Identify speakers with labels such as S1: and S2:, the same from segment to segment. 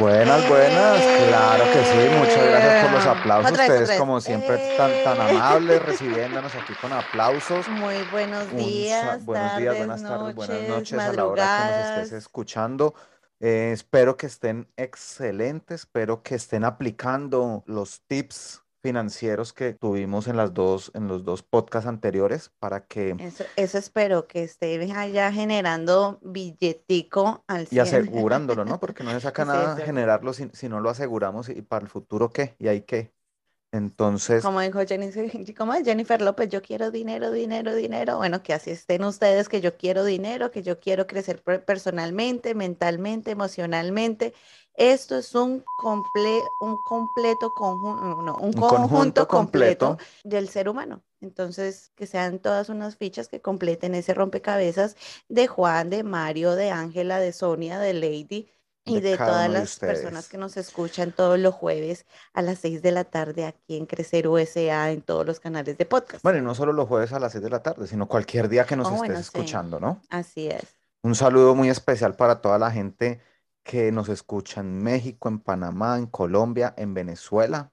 S1: Buenas, buenas, claro que sí, muchas gracias por los aplausos. Ustedes como siempre tan, tan amables recibiéndonos aquí con aplausos.
S2: Muy buenos días.
S1: buenos días, buenas tardes, buenas noches a la hora que nos estés escuchando. Eh, espero que estén excelentes, espero que estén aplicando los tips financieros que tuvimos en las dos, en los dos podcasts anteriores para que...
S2: Eso, eso espero, que esté allá generando billetico al
S1: Y asegurándolo, ¿no? Porque no se saca nada generarlo si, si, no lo aseguramos y para el futuro qué, y hay qué. Entonces.
S2: Como dijo Jennifer, como Jennifer López, yo quiero dinero, dinero, dinero. Bueno, que así estén ustedes, que yo quiero dinero, que yo quiero crecer personalmente, mentalmente, emocionalmente. Esto es un, comple un completo conjunto, un, conjunto, completo, del ser humano. Entonces, que sean todas unas fichas que completen ese rompecabezas de Juan, de Mario, de Ángela, de Sonia, de Lady y de, todas las personas que nos escuchan todos los jueves a las 6 de la tarde aquí en Crecer USA en todos los canales de podcast.
S1: Bueno, y no solo los jueves a las 6 de la tarde, sino cualquier día que nos oh, estés escuchando, ¿no?
S2: Así es.
S1: Un saludo muy especial para toda la gente que nos escucha en México, en Panamá, en Colombia, en Venezuela,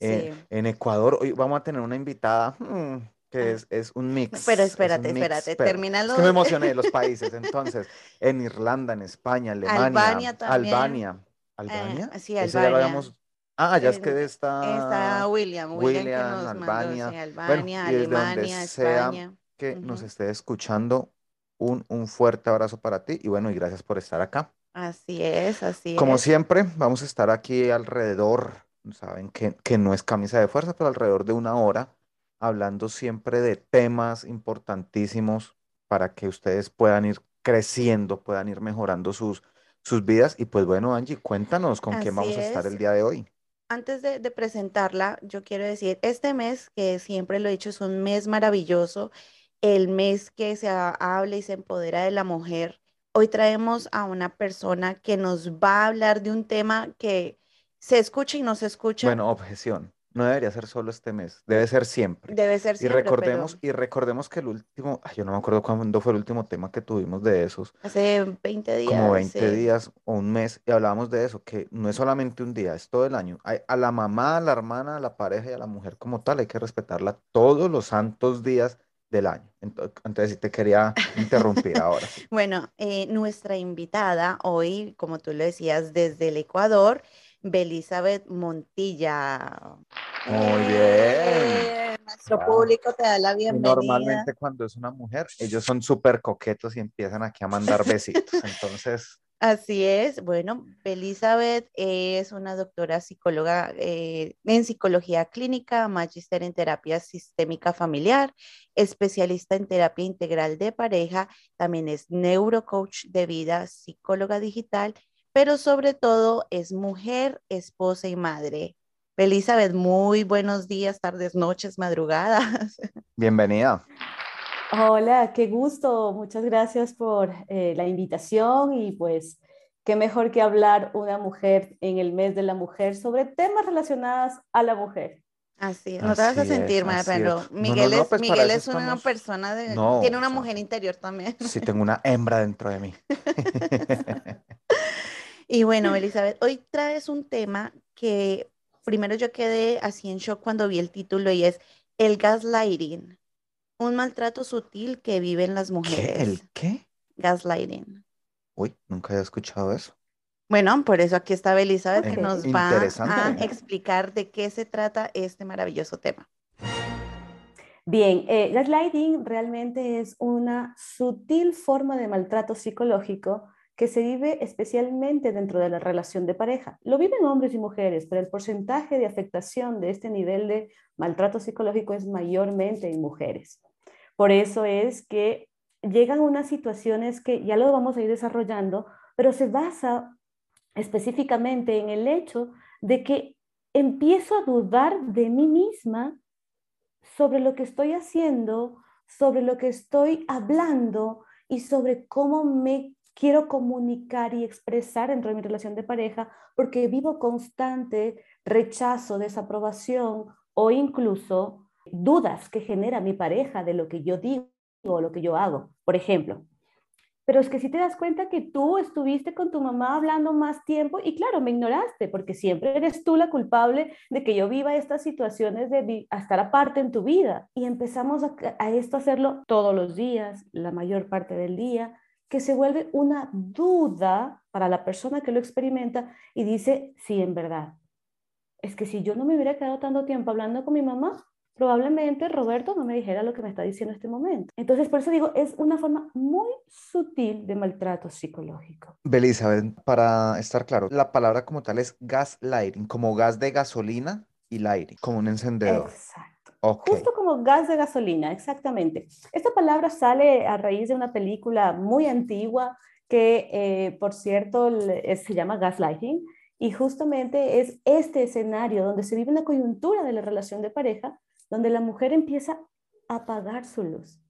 S1: en, Ecuador. Hoy vamos a tener una invitada hmm, que es, es, un mix.
S2: Pero espérate, espérate, termínalo.
S1: Es que me emocioné de los países. Entonces, en Irlanda, en España, Alemania,
S2: Albania. También.
S1: Albania. ¿Albania?
S2: Eh, sí, Albania.
S1: Ah, ya es que está.
S2: Está William, William, Albania, Albania, Alemania, España.
S1: que nos esté escuchando, un, un fuerte abrazo para ti y bueno, y gracias por estar acá.
S2: Así es, así
S1: es. Como siempre, vamos a estar aquí alrededor, saben que, que no es camisa de fuerza, pero alrededor de una hora, hablando siempre de temas importantísimos para que ustedes puedan ir creciendo, puedan ir mejorando sus, sus vidas. Y pues bueno, Angie, cuéntanos con quién vamos a estar el día de hoy.
S2: Antes de, de, presentarla, yo quiero decir, este mes, que siempre lo he dicho, es un mes maravilloso, el mes que se habla y se empodera de la mujer Hoy traemos a una persona que nos va a hablar de un tema que se escucha y no se escucha.
S1: Bueno, objeción. No debería ser solo este mes, debe ser siempre.
S2: Debe ser siempre.
S1: Y recordemos, y recordemos que el último, yo no me acuerdo cuándo fue el último tema que tuvimos de esos.
S2: Hace 20 días.
S1: Como 20 días o un mes, y hablábamos de eso, que no es solamente un día, es todo el año. a la mamá, a la hermana, a la pareja y a la mujer como tal, hay que respetarla todos los santos días del año. Entonces, te quería interrumpir ahora.
S2: bueno, eh, nuestra invitada hoy, como tú lo decías, desde el Ecuador, Belizabeth Montilla.
S1: Muy bien.
S2: Nuestro público te da la bienvenida.
S1: Normalmente cuando es una mujer, ellos son súper coquetos y empiezan aquí a mandar besitos. Entonces,
S2: Así es. Bueno, Elizabeth es una doctora psicóloga eh, en psicología clínica, magíster en terapia sistémica familiar, especialista en terapia integral de pareja, también es neurocoach de vida, psicóloga digital, pero sobre todo es mujer, esposa y madre. Elizabeth, muy buenos días, tardes, noches, madrugadas.
S1: Bienvenida.
S3: Hola, qué gusto. Muchas gracias por eh, la invitación y pues qué mejor que hablar una mujer en el mes de la mujer sobre temas relacionados a la mujer.
S2: Así no te vas a sentir mal, pero Miguel es, pues Miguel es una persona de... tiene una mujer interior también.
S1: Sí, tengo una hembra dentro de mí.
S2: y bueno, Elizabeth, hoy traes un tema que primero yo quedé así en shock cuando vi el título y es el gaslighting un maltrato sutil que viven las mujeres.
S1: ¿Qué? ¿El qué?
S2: Gaslighting.
S1: Uy, nunca había escuchado eso.
S2: Bueno, por eso aquí está Elizabeth que nos va a explicar de qué se trata este maravilloso tema.
S3: Bien, eh, gaslighting realmente es una sutil forma de maltrato psicológico que se vive especialmente dentro de la relación de pareja. Lo viven hombres y mujeres, pero el porcentaje de afectación de este nivel de maltrato psicológico es mayormente en mujeres. Por eso es que llegan unas situaciones que ya lo vamos a ir desarrollando, pero se basa específicamente en el hecho de que empiezo a dudar de mí misma sobre lo que estoy haciendo, sobre lo que estoy hablando y sobre cómo me quiero comunicar y expresar dentro de mi relación de pareja, porque vivo constante rechazo, desaprobación o incluso dudas que genera mi pareja de lo que yo digo o lo que yo hago. Por ejemplo, pero es que si te das cuenta que tú estuviste con tu mamá hablando más tiempo y claro, me ignoraste porque siempre eres tú la culpable de que yo viva estas situaciones de estar aparte en tu vida. Y empezamos a, a esto hacerlo todos los días, la mayor parte del día, que se vuelve una duda para la persona que lo experimenta y dice, sí, en verdad. Es que si yo no me hubiera quedado tanto tiempo hablando con mi mamá, probablemente Roberto no me dijera lo que me está diciendo en este momento. Entonces, por eso digo, es una forma muy sutil de maltrato psicológico.
S1: Belisa, para estar claro, la palabra como tal es gaslighting, como gas de gasolina y lighting, como un encendedor.
S3: Exacto. Justo como gas de gasolina, exactamente. Esta palabra sale a raíz de una película muy antigua que, eh, por cierto, se llama Gaslighting. Y justamente es este escenario donde se vive una coyuntura de la relación de pareja donde la mujer empieza a apagar su luz.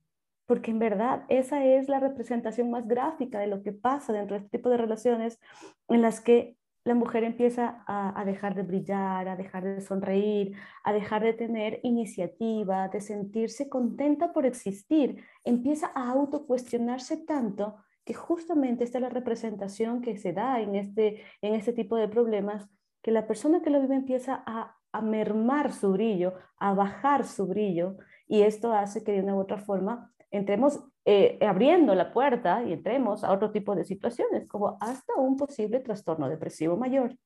S3: Porque en verdad esa es la representación más gráfica de lo que pasa dentro de este tipo de relaciones en las que la mujer empieza a, dejar de brillar, a dejar de sonreír, a dejar de tener iniciativa, de sentirse contenta por existir. Empieza a autocuestionarse tanto que justamente esta es la representación que se da en este, en este tipo de problemas, que la persona que lo vive empieza a a mermar su brillo, a bajar su brillo, y esto hace que de una u otra forma entremos eh, abriendo la puerta y entremos a otro tipo de situaciones, como hasta un posible trastorno depresivo mayor.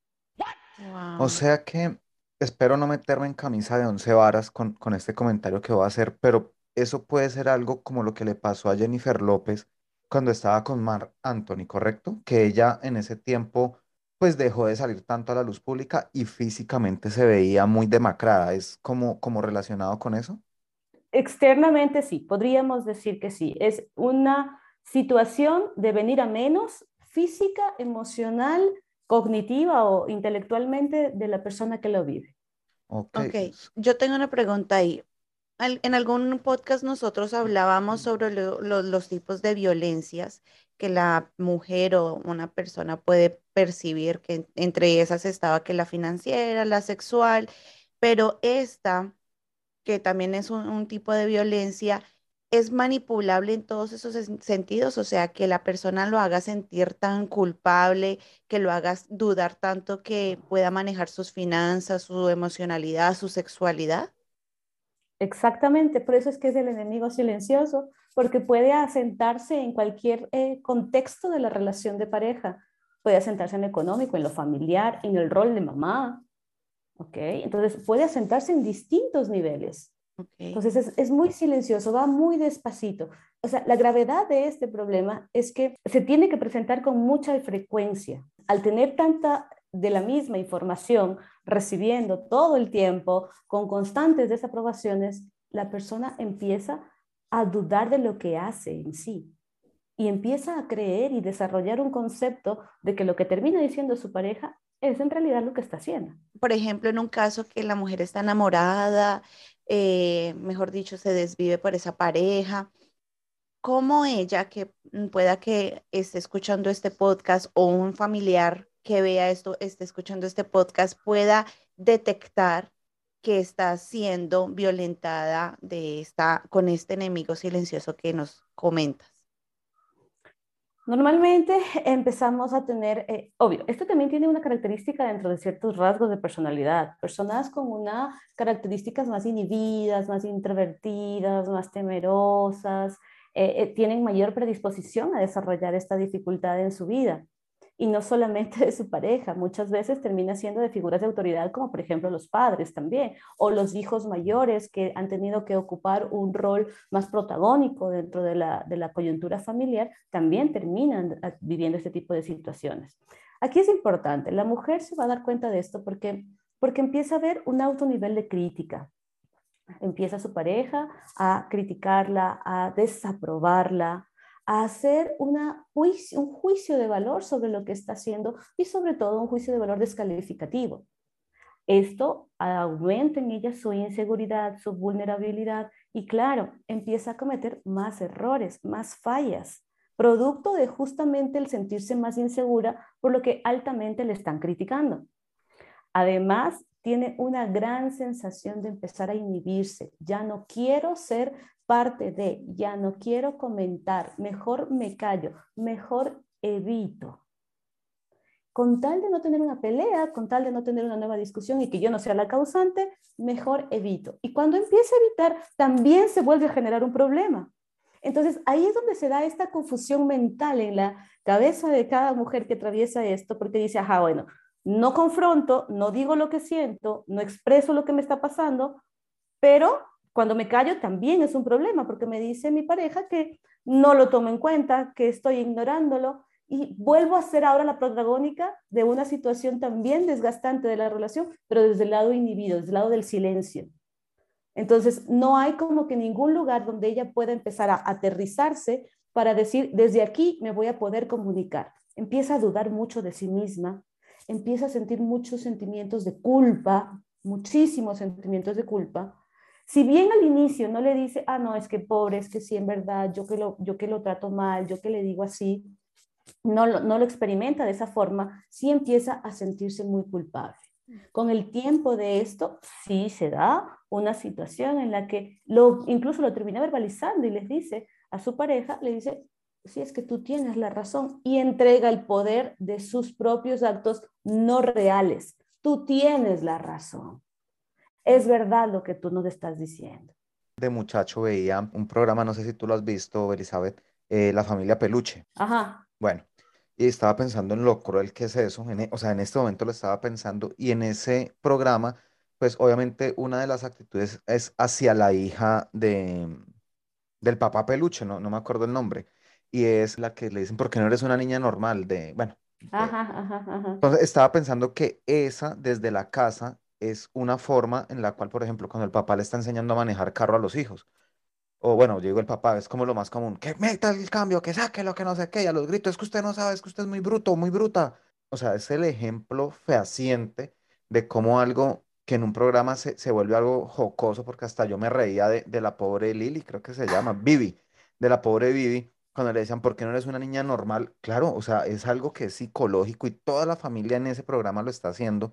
S1: O sea que espero no meterme en camisa de once varas con, con este comentario que voy a hacer, pero eso puede ser algo como lo que le pasó a Jennifer López cuando estaba con Mar Anthony, ¿correcto? Que ella en ese tiempo pues dejó de salir tanto a la luz pública y físicamente se veía muy demacrada. ¿Es como, como relacionado con eso?
S3: Externamente sí, podríamos decir que sí. Es una situación de venir a menos física, emocional, cognitiva o intelectualmente de la persona que lo vive.
S2: Ok, okay. yo tengo una pregunta ahí. En algún podcast nosotros hablábamos sobre los tipos de violencias que la mujer o una persona puede percibir, que entre esas estaba que la financiera, la sexual, pero esta, que también es un, tipo de violencia, es manipulable en todos esos sentidos, o sea, que la persona lo haga sentir tan culpable, que lo haga dudar tanto que pueda manejar sus finanzas, su emocionalidad, su sexualidad.
S3: Exactamente, por eso es que es el enemigo silencioso, porque puede asentarse en cualquier eh, contexto de la relación de pareja. Puede asentarse en lo económico, en lo familiar, en el rol de mamá. ¿Ok? Entonces puede asentarse en distintos niveles. Entonces es, es, muy silencioso, va muy despacito. O sea, la gravedad de este problema es que se tiene que presentar con mucha frecuencia. Al tener tanta de la misma información, recibiendo todo el tiempo, con constantes desaprobaciones, la persona empieza a dudar de lo que hace en sí y empieza a creer y desarrollar un concepto de que lo que termina diciendo su pareja es en realidad lo que está haciendo.
S2: Por ejemplo, en un caso que la mujer está enamorada, eh, mejor dicho, se desvive por esa pareja, ¿cómo ella que pueda que esté escuchando este podcast o un familiar que vea esto, esté escuchando este podcast, pueda detectar que está siendo violentada de esta, con este enemigo silencioso que nos comentas?
S3: Normalmente empezamos a tener, eh, obvio, esto también tiene una característica dentro de ciertos rasgos de personalidad. Personas con unas características más inhibidas, más introvertidas, más temerosas, eh, eh, tienen mayor predisposición a desarrollar esta dificultad en su vida y no solamente de su pareja, muchas veces termina siendo de figuras de autoridad como por ejemplo los padres también, o los hijos mayores que han tenido que ocupar un rol más protagónico dentro de la, de la coyuntura familiar, también terminan ah, viviendo este tipo de situaciones. Aquí es importante, la mujer se va a dar cuenta de esto porque, porque empieza a ver un alto nivel de crítica. Empieza su pareja a criticarla, a desaprobarla, hacer un juicio de valor sobre lo que está haciendo y sobre todo un juicio de valor descalificativo. Esto aumenta en ella su inseguridad, su vulnerabilidad y claro, empieza a cometer más errores, más fallas, producto de justamente el sentirse más insegura por lo que altamente le están criticando. Además, tiene una gran sensación de empezar a inhibirse. Ya no quiero ser parte de, ya no quiero comentar, mejor me callo, mejor evito. Con tal de no tener una pelea, con tal de no tener una nueva discusión y que yo no sea la causante, mejor evito. Y cuando empieza a evitar, también se vuelve a generar un problema. Entonces, ahí es donde se da esta confusión mental en la cabeza de cada mujer que atraviesa esto, porque dice, ajá, bueno, no confronto, no digo lo que siento, no expreso lo que me está pasando, pero cuando me callo también es un problema, porque me dice mi pareja que no lo tomo en cuenta, que estoy ignorándolo, y vuelvo a ser ahora la protagónica de una situación también desgastante de la relación, pero desde el lado inhibido, desde el lado del silencio. Entonces, no hay como que ningún lugar donde ella pueda empezar a aterrizarse para decir, desde aquí me voy a poder comunicar. Empieza a dudar mucho de sí misma, empieza a sentir muchos sentimientos de culpa, muchísimos sentimientos de culpa. Si bien al inicio no le dice, ah, no, es que pobre, es que sí, en verdad, yo que lo, yo que lo trato mal, yo que le digo así, no lo, no lo experimenta de esa forma, sí empieza a sentirse muy culpable. Con el tiempo de esto, sí se da una situación en la que lo, incluso lo termina verbalizando y les dice a su pareja, le dice, si es que tú tienes la razón y entrega el poder de sus propios actos no reales. Tú tienes la razón. Es verdad lo que tú nos estás diciendo.
S1: De muchacho veía un programa, no sé si tú lo has visto, Elizabeth, eh, La familia Peluche.
S3: Ajá.
S1: Bueno, y estaba pensando en lo cruel que es eso, e, o sea, en este momento lo estaba pensando, y en ese programa, pues obviamente una de las actitudes es hacia la hija de, del papá peluche, no, no me acuerdo el nombre, y es la que le dicen, ¿por qué no eres una niña normal? De, bueno,
S3: Ajá, ajá, ajá.
S1: entonces estaba pensando que esa desde la casa es una forma en la cual, por ejemplo, cuando el papá le está enseñando a manejar carro a los hijos, o bueno, digo el papá, es como lo más común, que meta el cambio, que saque lo que no sé qué, y a los gritos, es que usted no sabe, es que usted es muy bruto, muy bruta. O sea, es el ejemplo fehaciente de cómo algo que en un programa se, se vuelve algo jocoso, porque hasta yo me reía de, de la pobre Lili, creo que se llama, Vivi, de la pobre Vivi, cuando le decían, ¿por qué no eres una niña normal? Claro, o sea, es algo que es psicológico y toda la familia en ese programa lo está haciendo,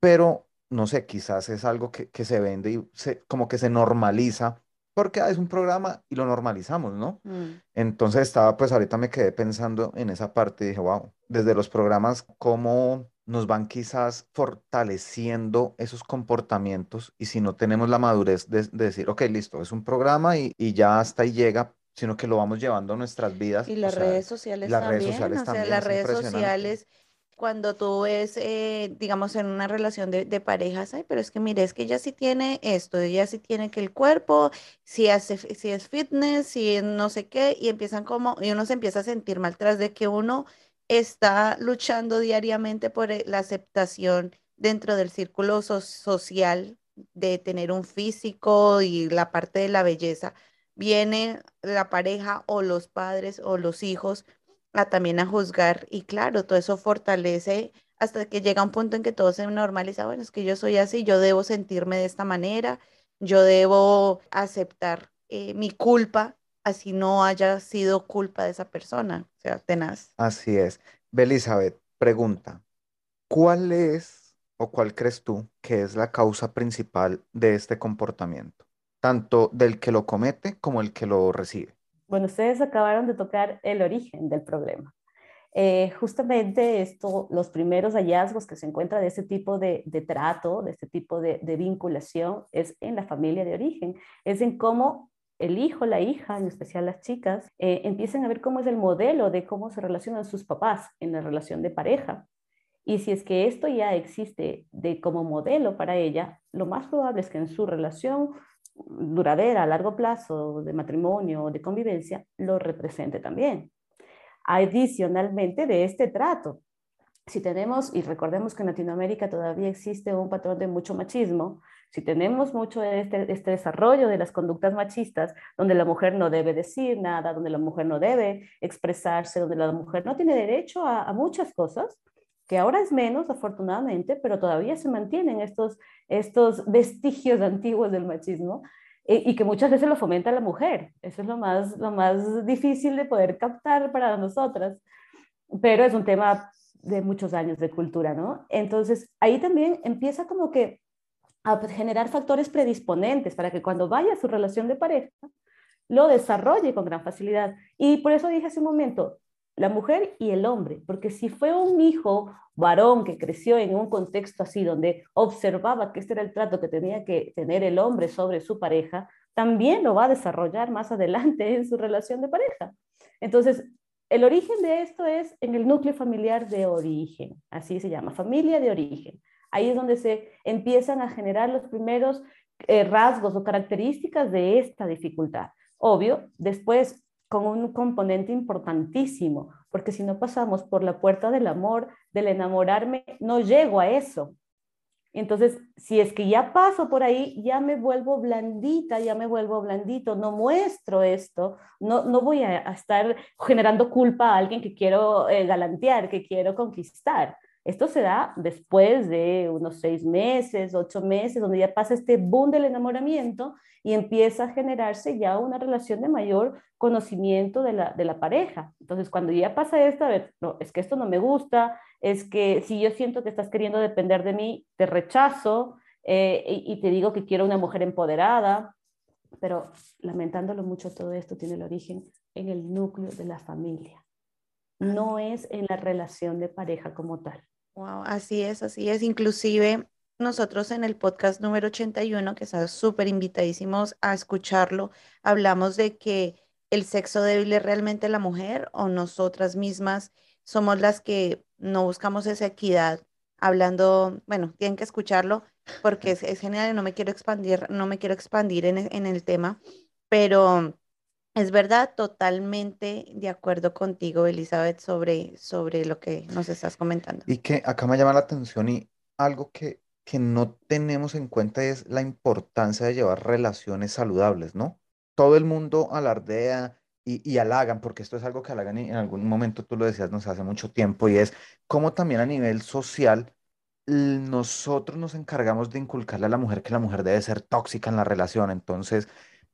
S1: pero no sé, quizás es algo que, que se vende y se, como que se normaliza porque ah, es un programa y lo normalizamos, ¿no?
S3: Mm.
S1: Entonces estaba, pues ahorita me quedé pensando en esa parte y dije, wow, desde los programas, cómo nos van quizás fortaleciendo esos comportamientos y si no tenemos la madurez de, de decir, ok, listo, es un programa y, y ya hasta ahí llega, sino que lo vamos llevando a nuestras vidas.
S2: Y
S1: o
S2: las
S1: sea,
S2: redes sociales
S1: las redes
S2: también,
S1: sociales
S2: o sea,
S1: también,
S2: las
S1: es
S2: redes sociales, cuando tú ves, eh, digamos, en una relación de, de parejas, ay, pero es que mire, es que ella sí tiene esto, ella sí tiene que el cuerpo, si hace, si es fitness, si es no sé qué, y empiezan como, y uno se empieza a sentir mal tras de que uno está luchando diariamente por eh, la aceptación dentro del círculo so- social de tener un físico y la parte de la belleza. Viene la pareja o los padres o los hijos a también a juzgar y claro, todo eso fortalece hasta que llega un punto en que todo se normaliza, bueno, es que yo soy así, yo debo sentirme de esta manera, yo debo aceptar eh, mi culpa, así no haya sido culpa de esa persona, o sea, tenaz.
S1: Así es. Belizabeth, pregunta, ¿cuál es o cuál crees tú que es la causa principal de este comportamiento? Tanto del que lo comete como el que lo recibe.
S3: Bueno, ustedes acabaron de tocar el origen del problema. Eh, justamente esto, los primeros hallazgos que se encuentra de este tipo de, de trato, de este tipo de, de vinculación, es en la familia de origen, es en cómo el hijo, la hija, en especial las chicas, eh, empiezan a ver cómo es el modelo de cómo se relacionan sus papás en la relación de pareja. Y si es que esto ya existe de como modelo para ella, lo más probable es que en su relación duradera a largo plazo de matrimonio o de convivencia lo represente también. Adicionalmente de este trato, si tenemos, y recordemos que en Latinoamérica todavía existe un patrón de mucho machismo, si tenemos mucho este, este desarrollo de las conductas machistas, donde la mujer no debe decir nada, donde la mujer no debe expresarse, donde la mujer no tiene derecho a, muchas cosas, que ahora es menos, afortunadamente, pero todavía se mantienen estos, estos vestigios antiguos del machismo eh, y que muchas veces lo fomenta la mujer. Eso es lo más, lo más difícil de poder captar para nosotras, pero es un tema de muchos años de cultura, ¿no? Entonces, ahí también empieza como que a generar factores predisponentes para que cuando vaya a su relación de pareja, lo desarrolle con gran facilidad. Y por eso dije hace un momento, la mujer y el hombre, porque si fue un hijo varón que creció en un contexto así, donde observaba que este era el trato que tenía que tener el hombre sobre su pareja, también lo va a desarrollar más adelante en su relación de pareja. Entonces, el origen de esto es en el núcleo familiar de origen, así se llama, familia de origen. Ahí es donde se empiezan a generar los primeros eh, rasgos o características de esta dificultad. Obvio, después con un componente importantísimo, porque si no pasamos por la puerta del amor, del enamorarme, no llego a eso. Entonces, si es que ya paso por ahí, ya me vuelvo blandita, ya me vuelvo blandito, no muestro esto, no, no voy a, estar generando culpa a alguien que quiero eh, galantear, que quiero conquistar. Esto se da después de unos seis meses, ocho meses, donde ya pasa este boom del enamoramiento y empieza a generarse ya una relación de mayor conocimiento de la, de la pareja. Entonces, cuando ya pasa esto, a ver, no, es que esto no me gusta, es que si yo siento que estás queriendo depender de mí, te rechazo eh, y, y te digo que quiero una mujer empoderada, pero lamentándolo mucho, todo esto tiene el origen en el núcleo de la familia, no es en la relación de pareja como tal.
S2: Wow, así es, así es. Inclusive nosotros en el podcast número 81, que están súper invitadísimos a escucharlo, hablamos de que el sexo débil es realmente la mujer o nosotras mismas somos las que no buscamos esa equidad. Hablando, bueno, tienen que escucharlo porque es, genial y no me quiero expandir, no me quiero expandir en, en el tema, pero es verdad, totalmente de acuerdo contigo, Elizabeth, sobre, sobre lo que nos estás comentando.
S1: Y que acá me llama la atención y algo que que no tenemos en cuenta es la importancia de llevar relaciones saludables, ¿no? Todo el mundo alardea y, y halagan, porque esto es algo que halagan y en algún momento tú lo decías, nos hace mucho tiempo, y es como también a nivel social nosotros nos encargamos de inculcarle a la mujer que la mujer debe ser tóxica en la relación. Entonces,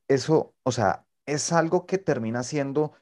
S1: eso, o sea, es algo que termina siendo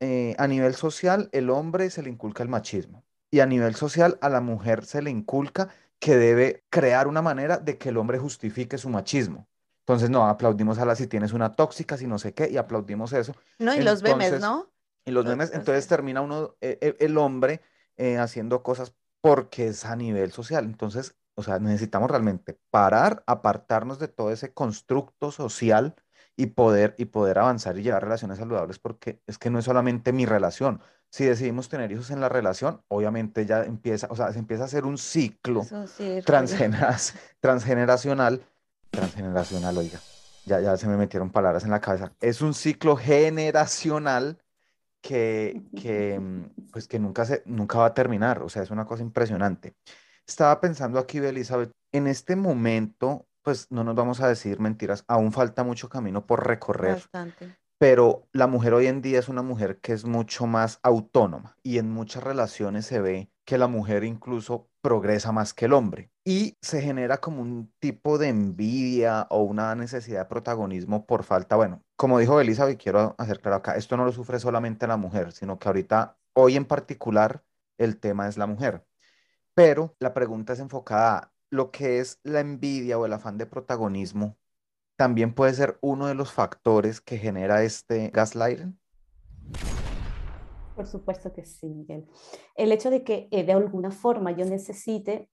S1: eh, a nivel social, el hombre se le inculca el machismo y a nivel social a la mujer se le inculca que debe crear una manera de que el hombre justifique su machismo. Entonces, no, aplaudimos a la si tienes una tóxica, si no sé qué, y aplaudimos eso.
S2: No, y los memes, ¿no?
S1: Y los memes, entonces termina uno, eh, eh, el hombre, eh, haciendo cosas porque es a nivel social. Entonces, o sea, necesitamos realmente parar, apartarnos de todo ese constructo social y poder, y poder avanzar y llevar relaciones saludables, porque es que no es solamente mi relación, si decidimos tener hijos en la relación, obviamente ya empieza, o sea, se empieza a hacer un ciclo transgeneracional, transgeneracional, oiga, ya, ya se me metieron palabras en la cabeza, es un ciclo generacional que, que, mm, pues que nunca, se, nunca va a terminar, o sea, es una cosa impresionante. Estaba pensando aquí, Elizabeth, en este momento, pues no nos vamos a decir mentiras, aún falta mucho camino por recorrer. Bastante pero la mujer hoy en día es una mujer que es mucho más autónoma y en muchas relaciones se ve que la mujer incluso progresa más que el hombre y se genera como un tipo de envidia o una necesidad de protagonismo por falta, bueno, como dijo Elizabeth, quiero hacer claro acá, esto no lo sufre solamente la mujer, sino que ahorita, hoy en particular, el tema es la mujer. Pero la pregunta es enfocada a lo que es la envidia o el afán de protagonismo también puede ser uno de los factores que genera este gaslighting?
S3: Por supuesto que sí, Miguel. El hecho de que eh, de alguna forma yo necesite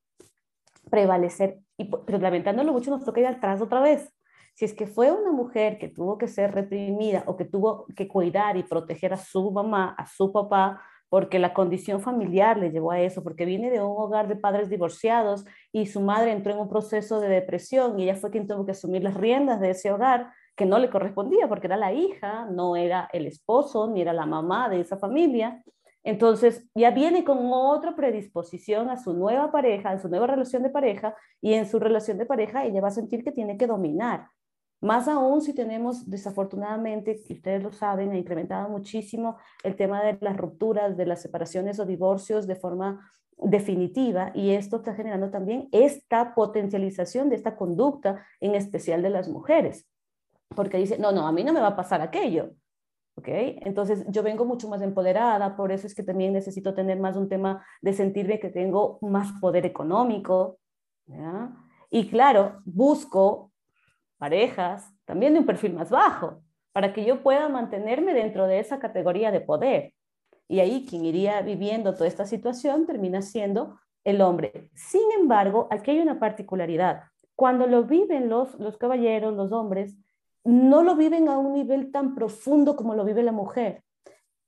S3: prevalecer, y, pero lamentándolo mucho nos toca ir atrás otra vez. Si es que fue una mujer que tuvo que ser reprimida o que tuvo que cuidar y proteger a su mamá, a su papá, porque la condición familiar le llevó a eso, porque viene de un hogar de padres divorciados y su madre entró en un proceso de depresión y ella fue quien tuvo que asumir las riendas de ese hogar que no le correspondía porque era la hija, no era el esposo ni era la mamá de esa familia. Entonces ya viene con otra predisposición a su nueva pareja, a su nueva relación de pareja, y en su relación de pareja ella va a sentir que tiene que dominar. Más aún si tenemos, desafortunadamente, y ustedes lo saben, ha incrementado muchísimo el tema de las rupturas, de las separaciones o divorcios de forma definitiva, y esto está generando también esta potencialización de esta conducta, en especial de las mujeres, porque dice, no, no, a mí no me va a pasar aquello. ¿ok? Entonces yo vengo mucho más empoderada, por eso es que también necesito tener más un tema de sentirme que tengo más poder económico, ¿ya? Y claro, busco parejas también de un perfil más bajo, para que yo pueda mantenerme dentro de esa categoría de poder. Y ahí quien iría viviendo toda esta situación termina siendo el hombre. Sin embargo, aquí hay una particularidad. Cuando lo viven los, los caballeros, los hombres, no lo viven a un nivel tan profundo como lo vive la mujer.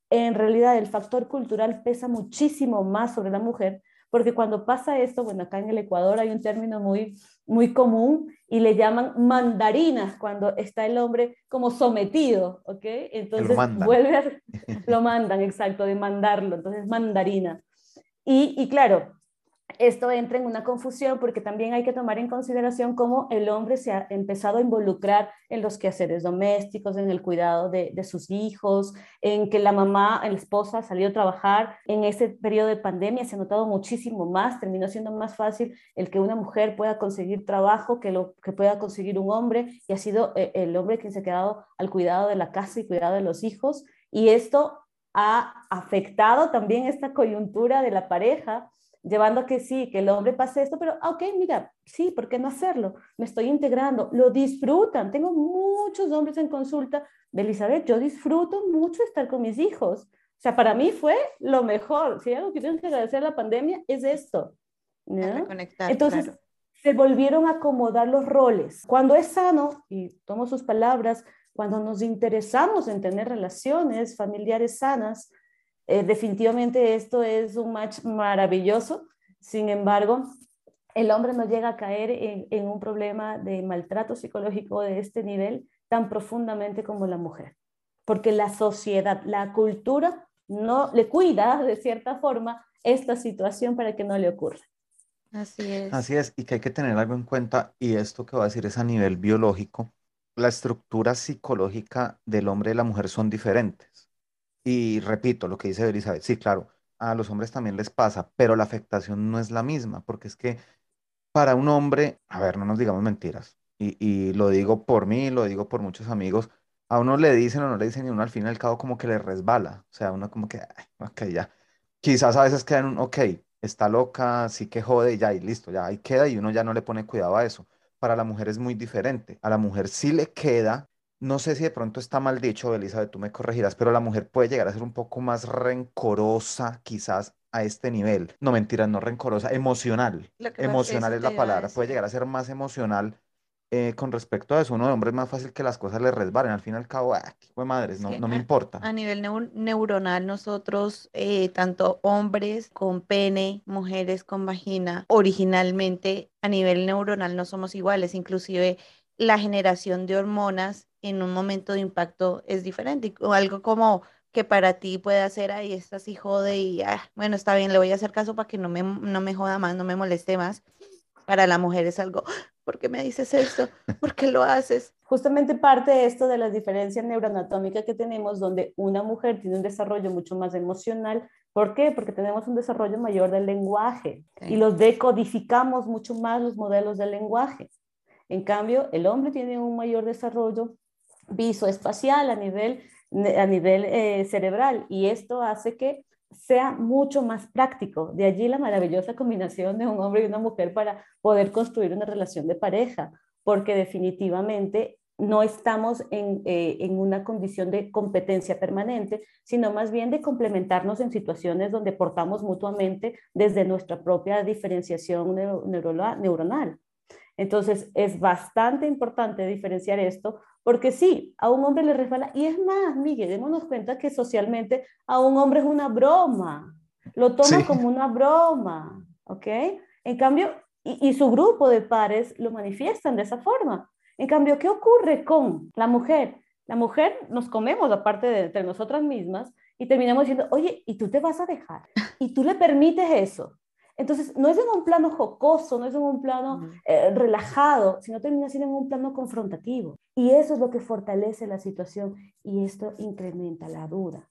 S3: En realidad, el factor cultural pesa muchísimo más sobre la mujer, porque cuando pasa esto, bueno, acá en el Ecuador hay un término muy, muy común y le llaman mandarinas cuando está el hombre como sometido, ¿ok? Entonces vuelve a, lo mandan, exacto, de mandarlo, entonces mandarina. Y, y claro, esto entra en una confusión porque también hay que tomar en consideración cómo el hombre se ha empezado a involucrar en los quehaceres domésticos, en el cuidado de, sus hijos, en que la mamá, la esposa salió a trabajar. En ese periodo de pandemia se ha notado muchísimo más, terminó siendo más fácil el que una mujer pueda conseguir trabajo que lo que pueda conseguir un hombre y ha sido eh, el hombre quien se ha quedado al cuidado de la casa y cuidado de los hijos. Y esto ha afectado también esta coyuntura de la pareja llevando a que sí, que el hombre pase esto, pero ah, ok, mira, sí, ¿por qué no hacerlo? Me estoy integrando, lo disfrutan. Tengo muchos hombres en consulta Elizabeth, yo disfruto mucho estar con mis hijos. O sea, para mí fue lo mejor. Si hay algo que tengo que agradecer a la pandemia es esto. Entonces, se volvieron a acomodar los roles. Cuando es sano, y tomo sus palabras, cuando nos interesamos en tener relaciones familiares sanas, eh, definitivamente esto es un match maravilloso, sin embargo, el hombre no llega a caer en, un problema de maltrato psicológico de este nivel tan profundamente como la mujer, porque la sociedad, la cultura no le cuida de cierta forma esta situación para que no le ocurra.
S2: Así es.
S1: Así es, y que hay que tener algo en cuenta, y esto que voy a decir es a nivel biológico, la estructura psicológica del hombre y la mujer son diferentes. Y repito lo que dice Elizabeth, sí, claro, a los hombres también les pasa, pero la afectación no es la misma, porque es que para un hombre, a ver, no nos digamos mentiras, y, y lo digo por mí, lo digo por muchos amigos, a uno le dicen o no le dicen y uno al fin y al cabo como que le resbala, o sea, uno como que, ok, ya, quizás a veces queda en un, ok, está loca, sí que jode, ya, y listo, ya ahí queda y uno ya no le pone cuidado a eso. Para la mujer es muy diferente, a la mujer sí le queda no sé si de pronto está mal dicho, Elizabeth, tú me corregirás, pero la mujer puede llegar a ser un poco más rencorosa quizás a este nivel. No, mentiras, no rencorosa, emocional. Emocional es la palabra. Puede llegar a ser más emocional eh, con respecto a eso. Uno de hombre es más fácil que las cosas le resbalen. Al fin y al cabo, ah, qué madres, no, no me importa.
S2: A nivel neuronal, nosotros, eh, tanto hombres con pene, mujeres con vagina, originalmente a nivel neuronal no somos iguales. Inclusive la generación de hormonas en un momento de impacto es diferente. O algo como que para ti puede hacer, ahí estás hijo de y, ah, bueno, está bien, le voy a hacer caso para que no me, no me joda más, no me moleste más. Para la mujer es algo, ¿por qué me dices esto? ¿Por qué lo haces?
S3: Justamente parte de esto de las diferencias neuroanatómicas que tenemos, donde una mujer tiene un desarrollo mucho más emocional. ¿Por qué? Porque tenemos un desarrollo mayor del lenguaje y los decodificamos mucho más los modelos del lenguaje. En cambio, el hombre tiene un mayor desarrollo visoespacial a nivel, a nivel eh, cerebral y esto hace que sea mucho más práctico. De allí la maravillosa combinación de un hombre y una mujer para poder construir una relación de pareja, porque definitivamente no estamos en, eh, en, una condición de competencia permanente, sino más bien de complementarnos en situaciones donde portamos mutuamente desde nuestra propia diferenciación neuronal. Entonces, es bastante importante diferenciar esto, porque sí, a un hombre le resbala, y es más, Miguel, démonos cuenta que socialmente a un hombre es una broma, lo toma como una broma, ¿ok? En cambio, y, su grupo de pares lo manifiestan de esa forma. En cambio, ¿qué ocurre con la mujer? La mujer nos comemos aparte de entre nosotras mismas y terminamos diciendo, oye, ¿y tú te vas a dejar? ¿Y tú le permites eso? Entonces, no es en un plano jocoso, no es en un plano eh, relajado, sino termina siendo en un plano confrontativo. Y eso es lo que fortalece la situación y esto incrementa la duda.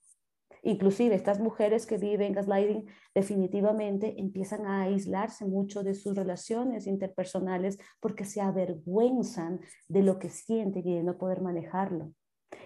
S3: Inclusive estas mujeres que viven gaslighting definitivamente empiezan a aislarse mucho de sus relaciones interpersonales porque se avergüenzan de lo que sienten y de no poder manejarlo.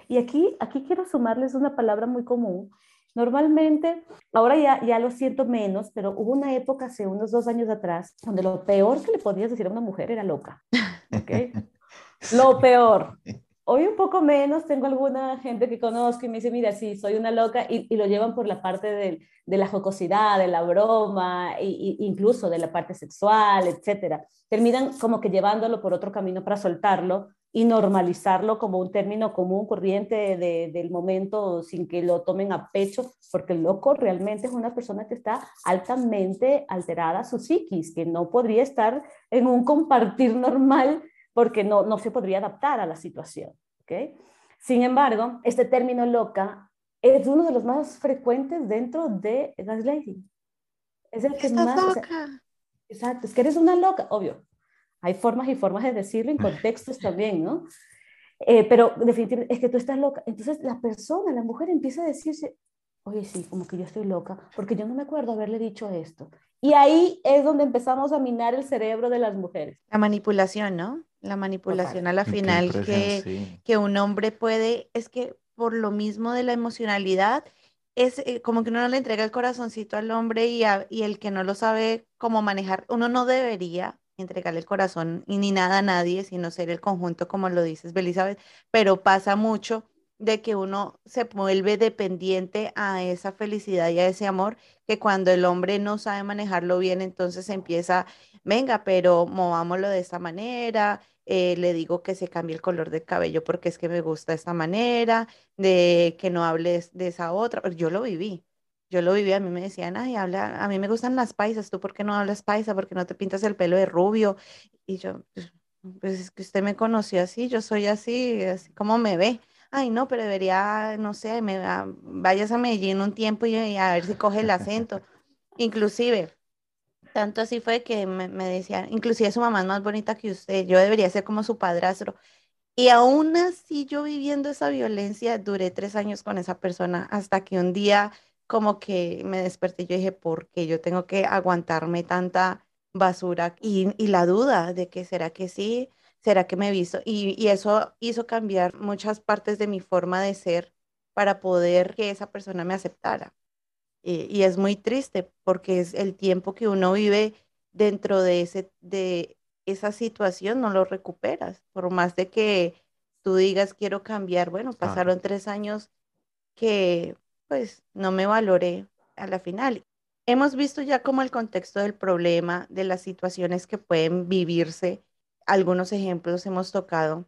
S3: Y aquí, aquí quiero sumarles una palabra muy común. Normalmente, ahora ya, ya lo siento menos, pero hubo una época hace unos dos años atrás donde lo peor que le podías decir a una mujer era loca. ¿okay? lo peor. Hoy un poco menos, tengo alguna gente que conozco y me dice, mira, sí, soy una loca, y, lo llevan por la parte de, de, la jocosidad, de la broma, e, incluso de la parte sexual, etcétera. Terminan como que llevándolo por otro camino para soltarlo y normalizarlo como un término común, corriente de, del momento, sin que lo tomen a pecho, porque el loco realmente es una persona que está altamente alterada su psiquis, que no podría estar en un compartir normal porque no, no se podría adaptar a la situación. ¿okay? Sin embargo, este término loca es uno de los más frecuentes dentro de gaslighting. Es el que más...
S2: Loca?
S3: exacto, es que eres una loca, obvio. Hay formas y formas de decirlo en contextos también, ¿no? Eh, pero definitivamente es que tú estás loca. Entonces la persona, la mujer empieza a decirse, oye, sí, como que yo estoy loca, porque yo no me acuerdo haberle dicho esto. Y ahí es donde empezamos a minar el cerebro de las mujeres.
S2: La manipulación, ¿no? La manipulación a la final que, que un hombre puede, es que por lo mismo de la emocionalidad, es eh, como que uno no le entrega el corazoncito al hombre y, y el que no lo sabe cómo manejar, uno no debería entregarle el corazón y ni nada a nadie, sino ser el conjunto, como lo dices, Belizabeth, pero pasa mucho de que uno se vuelve dependiente a esa felicidad y a ese amor, que cuando el hombre no sabe manejarlo bien, entonces empieza, venga, pero movámoslo de esta manera, eh, le digo que se cambie el color del cabello porque es que me gusta esta manera, de que no hables de esa otra, yo lo viví. Yo lo viví, a mí me decían, ay, habla, a mí me gustan las paisas, ¿tú por qué no hablas paisa? ¿Por qué no te pintas el pelo de rubio? Y yo, pues, pues es que usted me conoció así, yo soy así, así como me ve ay, no, pero debería, no sé, me, vayas a Medellín un tiempo y, a ver si coge el acento. Inclusive, tanto así fue que me, me decían, inclusive su mamá es más bonita que usted, yo debería ser como su padrastro. Y aún así yo viviendo esa violencia, duré tres años con esa persona hasta que un día como que me desperté y yo dije, ¿por qué yo tengo que aguantarme tanta basura? Y, y la duda de que será que sí, ¿será que me he visto? Y, eso hizo cambiar muchas partes de mi forma de ser para poder que esa persona me aceptara. Y, es muy triste porque es el tiempo que uno vive dentro de, ese, de esa situación, no lo recuperas. Por más de que tú digas quiero cambiar, bueno, pasaron tres años que pues no me valoré a la final. Hemos visto ya como el contexto del problema, de las situaciones que pueden vivirse algunos ejemplos hemos tocado,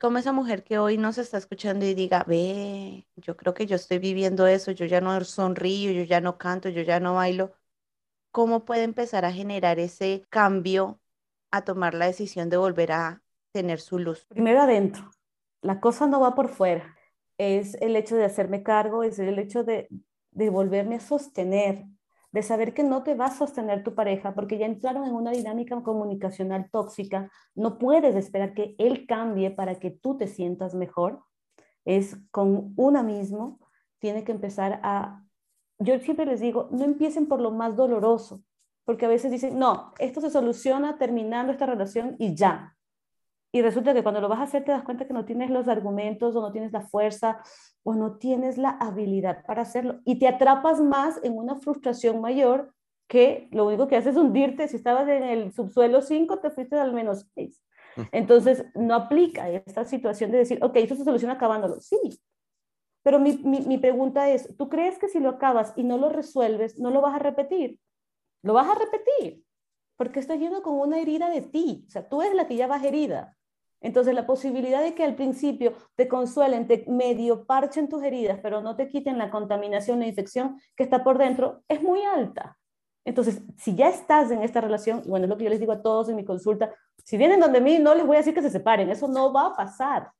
S2: como esa mujer que hoy nos está escuchando y diga, ve, yo creo que yo estoy viviendo eso, yo ya no sonrío, yo ya no canto, yo ya no bailo, ¿cómo puede empezar a generar ese cambio a tomar la decisión de volver a tener su luz?
S3: Primero adentro, la cosa no va por fuera, es el hecho de hacerme cargo, es el hecho de, de volverme a sostener, de saber que no te va a sostener tu pareja porque ya entraron en una dinámica comunicacional tóxica, no puedes esperar que él cambie para que tú te sientas mejor, es con una mismo, tiene que empezar a, yo siempre les digo, no empiecen por lo más doloroso, porque a veces dicen, no, esto se soluciona terminando esta relación y ya. Y resulta que cuando lo vas a hacer te das cuenta que no tienes los argumentos o no tienes la fuerza o no tienes la habilidad para hacerlo y te atrapas más en una frustración mayor que lo único que haces es hundirte. Si estabas en el subsuelo 5, te fuiste al menos 6. Entonces, no aplica esta situación de decir, ok, esto se soluciona acabándolo. Sí, pero mi, mi, mi, pregunta es, ¿tú crees que si lo acabas y no lo resuelves, no lo vas a repetir? Lo vas a repetir, porque estás yendo con una herida de ti. O sea, tú eres la que ya vas herida. Entonces, la posibilidad de que al principio te consuelen, te medio parchen tus heridas, pero no te quiten la contaminación, la infección que está por dentro, es muy alta. Entonces, si ya estás en esta relación, bueno, es lo que yo les digo a todos en mi consulta, si vienen donde mí, no les voy a decir que se separen, eso no va a pasar.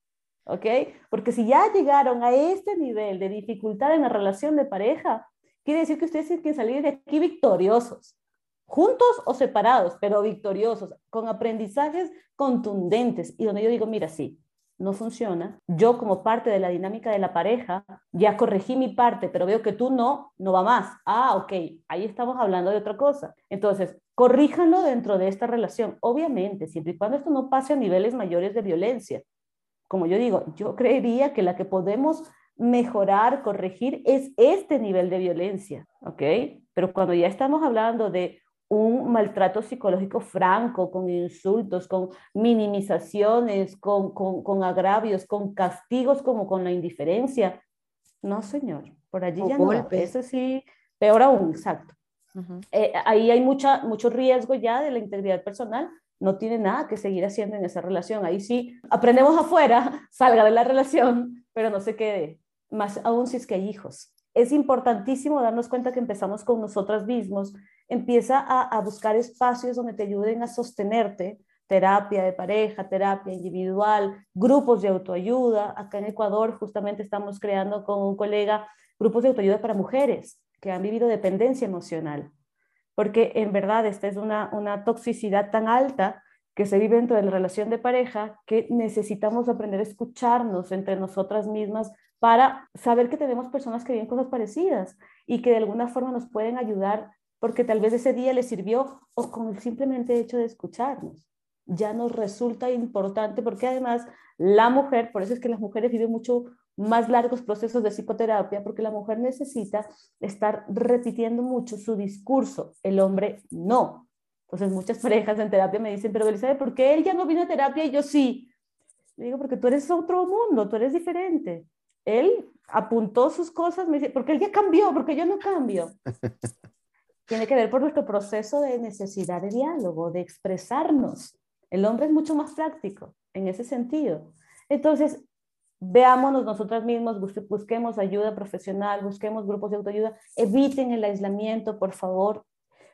S3: ¿ok? Porque si ya llegaron a este nivel de dificultad en la relación de pareja, quiere decir que ustedes tienen que salir de aquí victoriosos, juntos o separados, pero victoriosos, con aprendizajes contundentes y donde yo digo, mira, sí, no funciona, yo como parte de la dinámica de la pareja, ya corregí mi parte, pero veo que tú no, no va más. Ah, ok, ahí estamos hablando de otra cosa. Entonces, corríjanlo dentro de esta relación, obviamente, siempre y cuando esto no pase a niveles mayores de violencia. Como yo digo, yo creería que la que podemos mejorar, corregir, es este nivel de violencia, ¿ok? Pero cuando ya estamos hablando de un maltrato psicológico franco, con insultos, con minimizaciones, con, con, agravios, con castigos como con la indiferencia. No, señor, por allí ya no. Eso sí, peor aún, exacto. Eh, ahí hay mucha, mucho riesgo ya de la integridad personal. No tiene nada que seguir haciendo en esa relación. Ahí sí, aprendemos afuera, salga de la relación, pero no se quede. Más aún si es que hay hijos. Es importantísimo darnos cuenta que empezamos con nosotras mismos empieza a, buscar espacios donde te ayuden a sostenerte, terapia de pareja, terapia individual, grupos de autoayuda. Acá en Ecuador justamente estamos creando con un colega grupos de autoayuda para mujeres que han vivido dependencia emocional, porque en verdad esta es una, una toxicidad tan alta que se vive dentro de la relación de pareja que necesitamos aprender a escucharnos entre nosotras mismas para saber que tenemos personas que viven cosas parecidas y que de alguna forma nos pueden ayudar porque tal vez ese día le sirvió o con el simplemente hecho de escucharnos. Ya nos resulta importante porque además la mujer, por eso es que las mujeres viven mucho más largos procesos de psicoterapia, porque la mujer necesita estar repitiendo mucho su discurso, el hombre no. Entonces muchas parejas en terapia me dicen, pero Elizabeth, ¿por qué él ya no vino a terapia y yo sí? Le digo, porque tú eres otro mundo, tú eres diferente. Él apuntó sus cosas, me dice, porque él ya cambió, porque yo no cambio. tiene que ver por nuestro proceso de necesidad de diálogo, de expresarnos. El hombre es mucho más práctico en ese sentido. Entonces, veámonos nosotras mismos, busquemos ayuda profesional, busquemos grupos de autoayuda, eviten el aislamiento, por favor.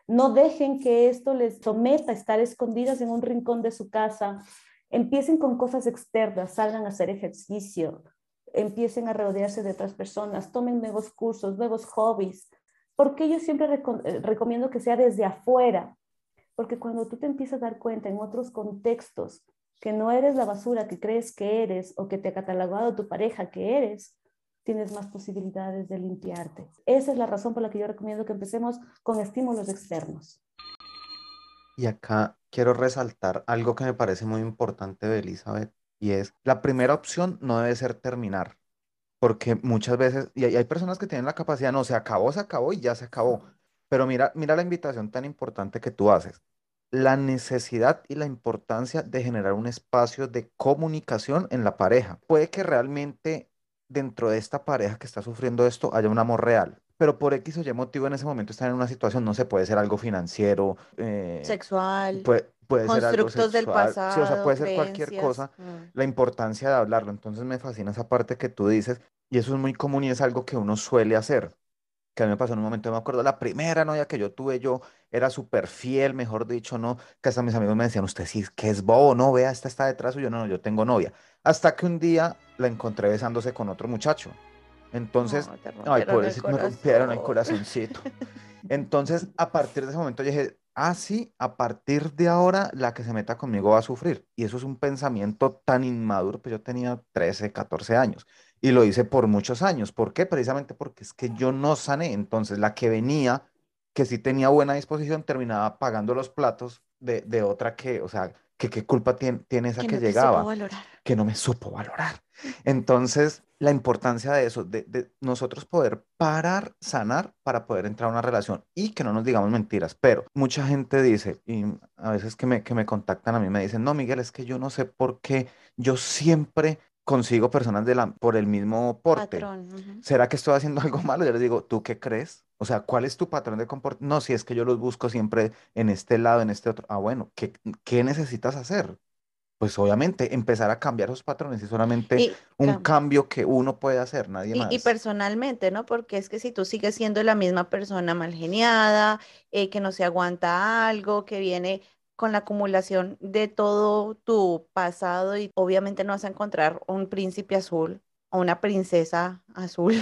S3: No dejen que esto les someta a estar escondidas en un rincón de su casa. Empiecen con cosas externas, salgan a hacer ejercicio, empiecen a rodearse de otras personas, tomen nuevos cursos, nuevos hobbies, porque yo siempre eh, recomiendo que sea desde afuera? Porque cuando tú te empiezas a dar cuenta en otros contextos que no eres la basura que crees que eres o que te ha catalogado tu pareja que eres, tienes más posibilidades de limpiarte. Esa es la razón por la que yo recomiendo que empecemos con estímulos externos.
S1: Y acá quiero resaltar algo que me parece muy importante de Elizabeth y es la primera opción no debe ser terminar porque muchas veces, y hay, personas que tienen la capacidad, no, se acabó, se acabó y ya se acabó. Pero mira, mira la invitación tan importante que tú haces. La necesidad y la importancia de generar un espacio de comunicación en la pareja. Puede que realmente dentro de esta pareja que está sufriendo esto haya un amor real, pero por X o Y motivo en ese momento están en una situación, no se puede ser algo financiero,
S2: eh, sexual,
S1: puede, puede ser algo
S2: constructos del pasado,
S1: sí, o sea, puede ser cualquier cosa,
S2: mm.
S1: la importancia de hablarlo. Entonces me fascina esa parte que tú dices, y eso es muy común y es algo que uno suele hacer. Que a mí me pasó en un momento, me acuerdo, la primera novia que yo tuve, yo era súper fiel, mejor dicho, no, que hasta mis amigos me decían, usted sí, que es bobo, no, vea, esta está detrás yo no, no, yo tengo novia. Hasta que un día la encontré besándose con otro muchacho. Entonces, ay, pobrecito, me rompieron el corazoncito. Entonces, a partir de ese momento yo dije, ah, sí, a partir de ahora la que se meta conmigo va a sufrir. Y eso es un pensamiento tan inmaduro, pues yo tenía 13, 14 años. Y lo hice por muchos años. ¿Por qué? Precisamente porque es que yo no sané. Entonces, la que venía, que sí tenía buena disposición, terminaba pagando los platos de, de otra que, o sea, que qué culpa tiene, tiene esa que,
S2: que
S1: no llegaba,
S2: valorar.
S1: que no me supo valorar. Entonces, la importancia de eso, de, de, nosotros poder parar, sanar para poder entrar a una relación y que no nos digamos mentiras. Pero mucha gente dice, y a veces que me, que me contactan a mí me dicen, no, Miguel, es que yo no sé por qué yo siempre consigo personas de la, por el mismo porte. ¿Será que estoy haciendo algo malo? Yo les digo, ¿tú qué crees? O sea, ¿cuál es tu patrón de comportamiento? No, si es que yo los busco siempre en este lado, en este otro. Ah, bueno, ¿qué, qué necesitas hacer? Pues obviamente empezar a cambiar esos patrones y solamente un cambio que uno puede hacer, nadie
S2: y,
S1: más.
S2: Y personalmente, ¿no? Porque es que si tú sigues siendo la misma persona mal geniada, eh, que no se aguanta algo, que viene con la acumulación de todo tu pasado y obviamente no vas a encontrar un príncipe azul o una princesa azul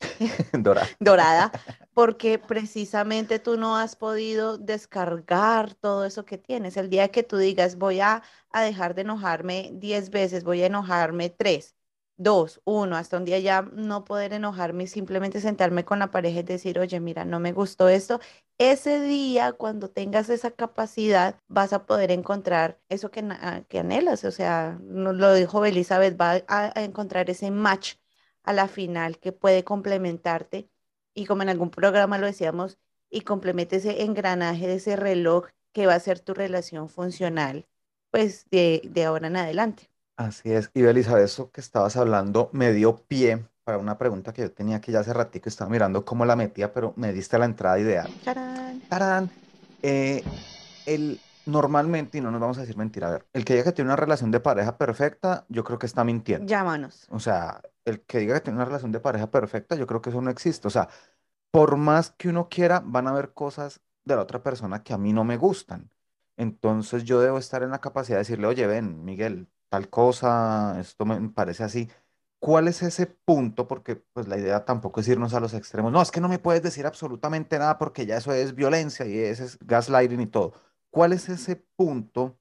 S1: Dora.
S2: dorada, porque precisamente tú no has podido descargar todo eso que tienes. El día que tú digas, voy a, a dejar de enojarme 10 veces, voy a enojarme 3, 2, 1, hasta un día ya no poder enojarme y simplemente sentarme con la pareja y decir, oye, mira, no me gustó esto. Ese día, cuando tengas esa capacidad, vas a poder encontrar eso que, na- que anhelas. O sea, lo dijo Elizabeth, va a, a encontrar ese match a la final que puede complementarte. Y como en algún programa lo decíamos, y complementa ese engranaje de ese reloj que va a ser tu relación funcional, pues de, de ahora en adelante.
S1: Así es. Y Elizabeth, eso que estabas hablando me dio pie para una pregunta que yo tenía aquí ya hace ratico, estaba mirando cómo la metía, pero me diste la entrada ideal.
S2: ¡Tarán!
S1: ¡Tarán! Eh, el, normalmente, y no nos vamos a decir mentira, a ver, el que diga que tiene una relación de pareja perfecta, yo creo que está mintiendo.
S2: Llámanos.
S1: O sea, el que diga que tiene una relación de pareja perfecta, yo creo que eso no existe. O sea, por más que uno quiera, van a haber cosas de la otra persona que a mí no me gustan. Entonces yo debo estar en la capacidad de decirle, oye, ven, Miguel, tal cosa, esto me parece así. ¿Cuál es ese punto? Porque pues la idea tampoco es irnos a los extremos. No, es que no me puedes decir absolutamente nada porque ya eso es violencia y ese es gaslighting y todo. ¿Cuál es ese punto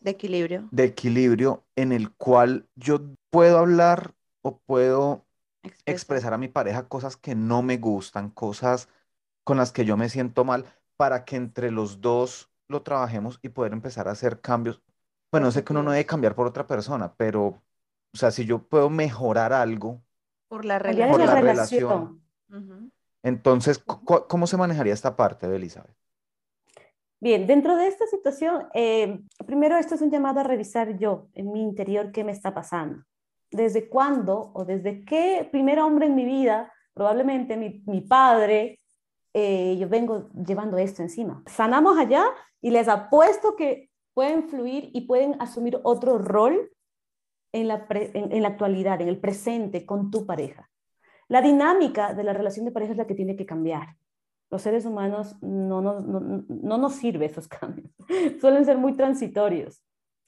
S2: De equilibrio.
S1: de equilibrio en el cual yo puedo hablar o puedo
S2: expresa.
S1: expresar a mi pareja cosas que no me gustan, cosas con las que yo me siento mal, para que entre los dos lo trabajemos y poder empezar a hacer cambios. Bueno, sé que uno no debe cambiar por otra persona, pero, o sea, si yo puedo mejorar algo,
S2: Por la
S3: Cambiar
S1: Por
S3: la
S2: relación.
S1: la
S3: relación.
S1: relación.
S2: Ujú.
S1: entonces, ¿cómo se manejaría esta parte, Elizabeth?
S3: Bien, dentro de esta situación, eh, primero esto es un llamado a revisar yo, en mi interior, qué me está pasando. ¿Desde cuándo o desde qué primer hombre en mi vida, probablemente mi, mi padre, eh, yo vengo llevando esto encima? Sanamos allá y les apuesto que pueden fluir y pueden asumir otro rol en la, en la actualidad, en el presente, con tu pareja. La dinámica de la relación de pareja es la que tiene que cambiar. Los seres humanos no nos, no, no nos sirve esos cambios. Suelen ser muy transitorios.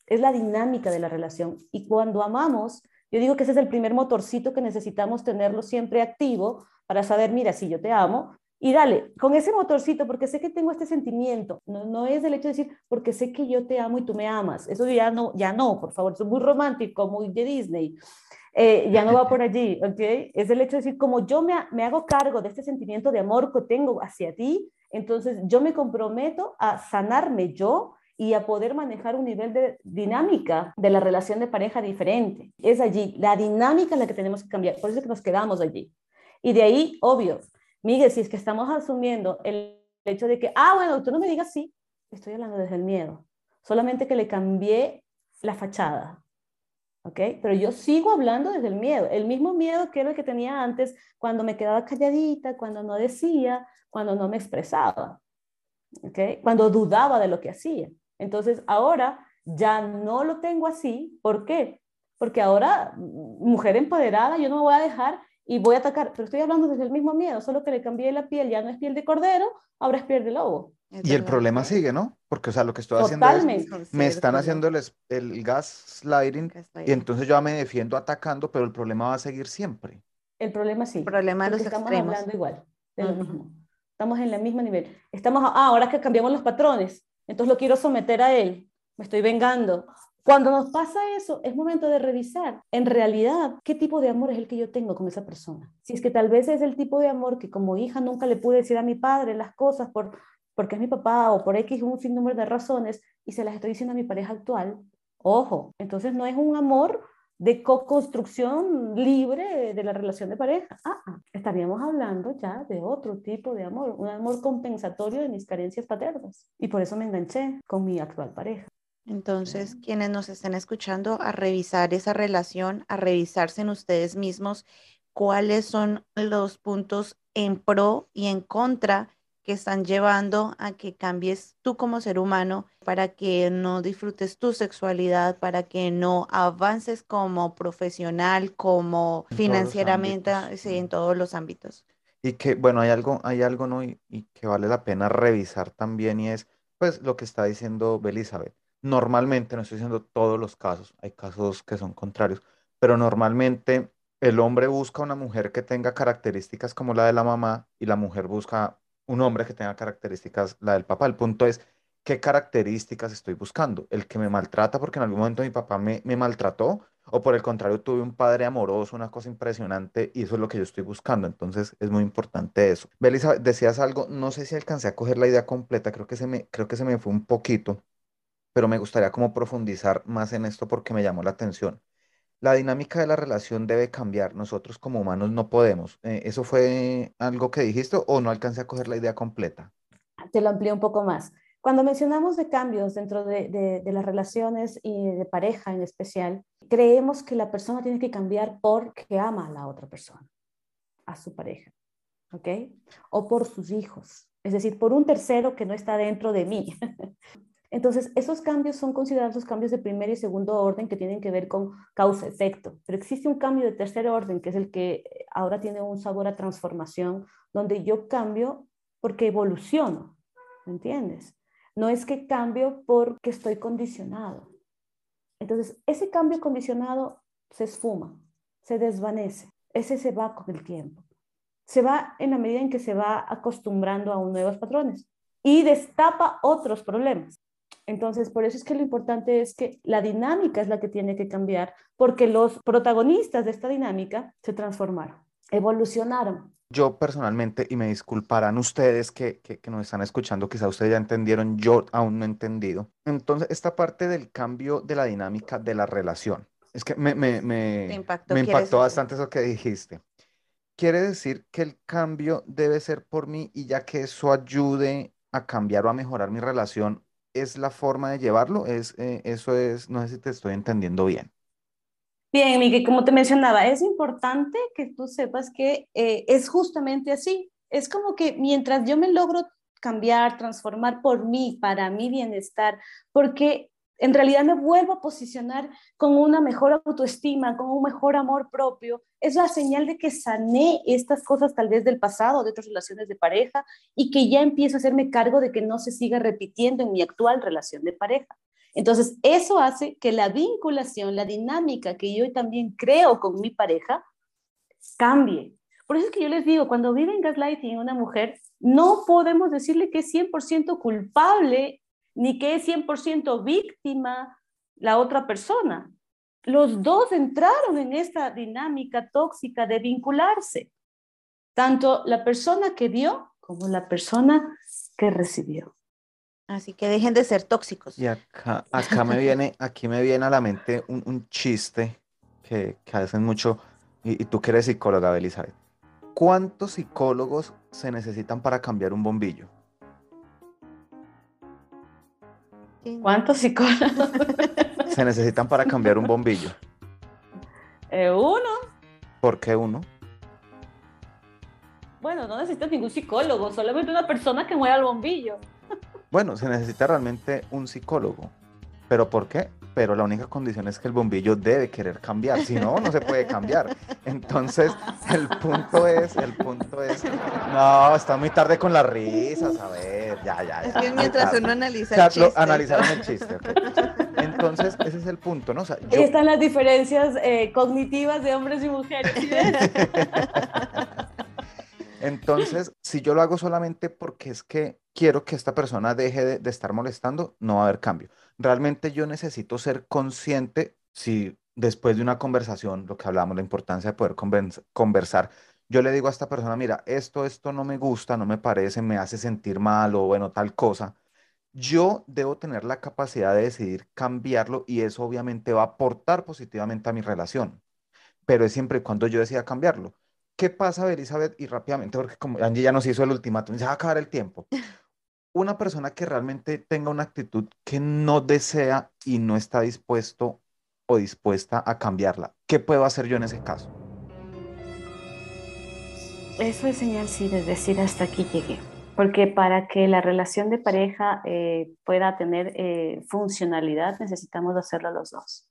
S3: Es la dinámica de la relación. Y cuando amamos, yo digo que ese es el primer motorcito que necesitamos tenerlo siempre activo para saber, mira, si yo te amo, y dale, con ese motorcito, porque sé que tengo este sentimiento. No, no es el hecho de decir, porque sé que yo te amo y tú me amas. Eso ya no, ya no, por favor, es muy romántico, muy de Disney. Eh, ya no va por allí, ¿ok? Es el hecho de decir, como yo me, me hago cargo de este sentimiento de amor que tengo hacia ti, entonces yo me comprometo a sanarme yo y a poder manejar un nivel de dinámica de la relación de pareja diferente. Es allí, la dinámica la que tenemos que cambiar, por eso es que nos quedamos allí. Y de ahí, obvio, Miguel, si es que estamos asumiendo el hecho de que, ah, bueno, tú no me digas sí, estoy hablando desde el miedo, solamente que le cambié la fachada, ¿ok? Pero yo sigo hablando desde el miedo, el mismo miedo que era el que tenía antes cuando me quedaba calladita, cuando no decía, cuando no me expresaba, ¿ok? Cuando dudaba de lo que hacía. Entonces ahora ya no lo tengo así, ¿por qué? Porque ahora, mujer empoderada, yo no me voy a dejar y voy a atacar, pero estoy hablando desde el mismo miedo, solo que le cambié la piel, ya no es piel de cordero, ahora es piel de lobo.
S1: Y el problema sigue, ¿no? Porque, o sea, lo que estoy haciendo
S3: Totalmente.
S1: Me están haciendo el, el gaslighting y
S2: Gaslighting.
S1: entonces yo ya me defiendo atacando, pero el problema va a seguir siempre.
S3: El problema sí.
S2: El problema de los
S3: estamos
S2: extremos.
S3: hablando igual, de lo mismo. Estamos en el mismo nivel. Estamos, ah, ahora que cambiamos los patrones, entonces lo quiero someter a él, me estoy vengando. Cuando nos pasa eso, es momento de revisar en realidad qué tipo de amor es el que yo tengo con esa persona. Si es que tal vez es el tipo de amor que como hija nunca le pude decir a mi padre las cosas por, porque es mi papá o por X un sinnúmero de razones y se las estoy diciendo a mi pareja actual, ojo, entonces no es un amor de co-construcción libre de la relación de pareja. Ah, ah, estaríamos hablando ya de otro tipo de amor, un amor compensatorio de mis carencias paternas. Y por eso me enganché con mi actual pareja.
S2: Entonces, quienes nos estén escuchando, a revisar esa relación, a revisarse en ustedes mismos cuáles son los puntos en pro y en contra que están llevando a que cambies tú como ser humano, para que no disfrutes tu sexualidad, para que no avances como profesional, como
S1: En
S2: financieramente, sí, en todos los ámbitos.
S1: Y que, bueno, hay algo, hay algo, ¿no? Y, y que vale la pena revisar también y es, Pues lo que está diciendo Belizabeth. Normalmente, no estoy diciendo todos los casos, hay casos que son contrarios, pero normalmente el hombre busca una mujer que tenga características como la de la mamá y la mujer busca un hombre que tenga características la del papá. El punto es, ¿qué características estoy buscando? ¿El que me maltrata porque en algún momento mi papá me, me maltrató? ¿O por el contrario tuve un padre amoroso, una cosa impresionante y eso es lo que yo estoy buscando? Entonces es muy importante eso. Belisa, decías algo, no sé si alcancé a coger la idea completa, creo que se me, creo que se me fue un poquito, pero me gustaría como profundizar más en esto porque me llamó la atención. La dinámica de la relación debe cambiar. Nosotros como humanos no podemos. Eh, ¿eso fue algo que dijiste o no alcancé a coger la idea completa?
S3: Te lo amplío un poco más. Cuando mencionamos de cambios dentro de, de, las relaciones y de pareja en especial, creemos que la persona tiene que cambiar porque ama a la otra persona, a su pareja, ¿ok? O por sus hijos, es decir, por un tercero que no está dentro de mí. Entonces, esos cambios son considerados los cambios de primer y segundo orden que tienen que ver con causa-efecto. Pero existe un cambio de tercer orden, que es el que ahora tiene un sabor a transformación, donde yo cambio porque evoluciono, ¿me entiendes? No es que cambio porque estoy condicionado. Entonces, ese cambio condicionado se esfuma, se desvanece, ese se va con el tiempo. Se va en la medida en que se va acostumbrando a nuevos patrones y destapa otros problemas. Entonces, por eso es que lo importante es que la dinámica es la que tiene que cambiar, porque los protagonistas de esta dinámica se transformaron, evolucionaron.
S1: Yo personalmente, y me disculparán ustedes que, que, nos están escuchando, quizá ustedes ya entendieron, yo aún no he entendido. Entonces, esta parte del cambio de la dinámica de la relación, es que me, me, me, me impactó bastante eso que dijiste. Quiere decir que el cambio debe ser por mí y ya que eso ayude a cambiar o a mejorar mi relación, es la forma de llevarlo, es, eh, eso es, no sé si te estoy entendiendo bien.
S3: Bien, Miguel, como te mencionaba, es importante que tú sepas que eh, es justamente así. Es como que mientras yo me logro cambiar, transformar por mí, para mi bienestar, porque en realidad me vuelvo a posicionar con una mejor autoestima, con un mejor amor propio. Es la señal de que sané estas cosas tal vez del pasado, de otras relaciones de pareja, y que ya empiezo a hacerme cargo de que no se siga repitiendo en mi actual relación de pareja. Entonces, eso hace que la vinculación, la dinámica que yo también creo con mi pareja, cambie. Por eso es que yo les digo, cuando vive en gaslighting una mujer, no podemos decirle que es 100% culpable ni que es 100% víctima la otra persona. Los dos entraron en esta dinámica tóxica de vincularse, tanto la persona que dio como la persona que recibió.
S2: Así que dejen de ser tóxicos.
S1: Y acá, acá me viene, aquí me viene a la mente un, chiste que, que, hacen mucho, y, y tú que eres psicóloga, Elizabeth. ¿Cuántos psicólogos se necesitan para cambiar un bombillo?
S3: ¿Cuántos psicólogos?
S1: Se necesitan para cambiar un bombillo.
S3: Eh, uno.
S1: ¿Por qué uno?
S3: Bueno, no necesitas ningún psicólogo, solamente una persona que mueva el bombillo.
S1: Bueno, se necesita realmente un psicólogo. ¿Pero por qué? Pero la única condición es que el bombillo debe querer cambiar, si no, no se puede cambiar. Entonces, el punto es, el punto es, no, está muy tarde con las risas, a ver, ya, ya, ya.
S2: Es que mientras uno analiza el
S1: chiste. analizaron el chiste, Entonces, ese es el punto, ¿no? O
S3: sea, están las diferencias eh, cognitivas de hombres y mujeres.
S1: Entonces, si yo lo hago solamente porque es que quiero que esta persona deje de, estar molestando, no va a haber cambio. Realmente yo necesito ser consciente si después de una conversación, lo que hablamos, la importancia de poder conversar, yo le digo a esta persona, mira, esto, esto no me gusta, no me parece, me hace sentir mal o bueno, tal cosa. Yo debo tener la capacidad de decidir cambiarlo y eso obviamente va a aportar positivamente a mi relación, pero es siempre cuando yo decida cambiarlo. ¿Qué pasa, Elizabeth? Y rápidamente, porque Angie ya nos hizo el ultimátum, se va a acabar el tiempo. Una persona que realmente tenga una actitud que no desea y no está dispuesto o dispuesta a cambiarla, ¿qué puedo hacer yo en ese caso?
S3: Eso es señal, sí, de decir hasta aquí llegué. Porque para que la relación de pareja eh, pueda tener eh, funcionalidad, necesitamos hacerlo los dos.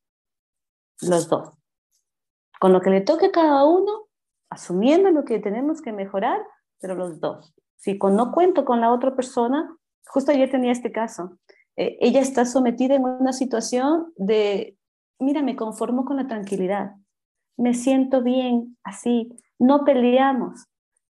S3: Los dos. Con lo que le toque a cada uno, asumiendo lo que tenemos que mejorar, pero los dos. Si con, no cuento con la otra persona, justo ayer tenía este caso. Eh, ella está sometida en una situación de, mira, me conformo con la tranquilidad, me siento bien así, no peleamos.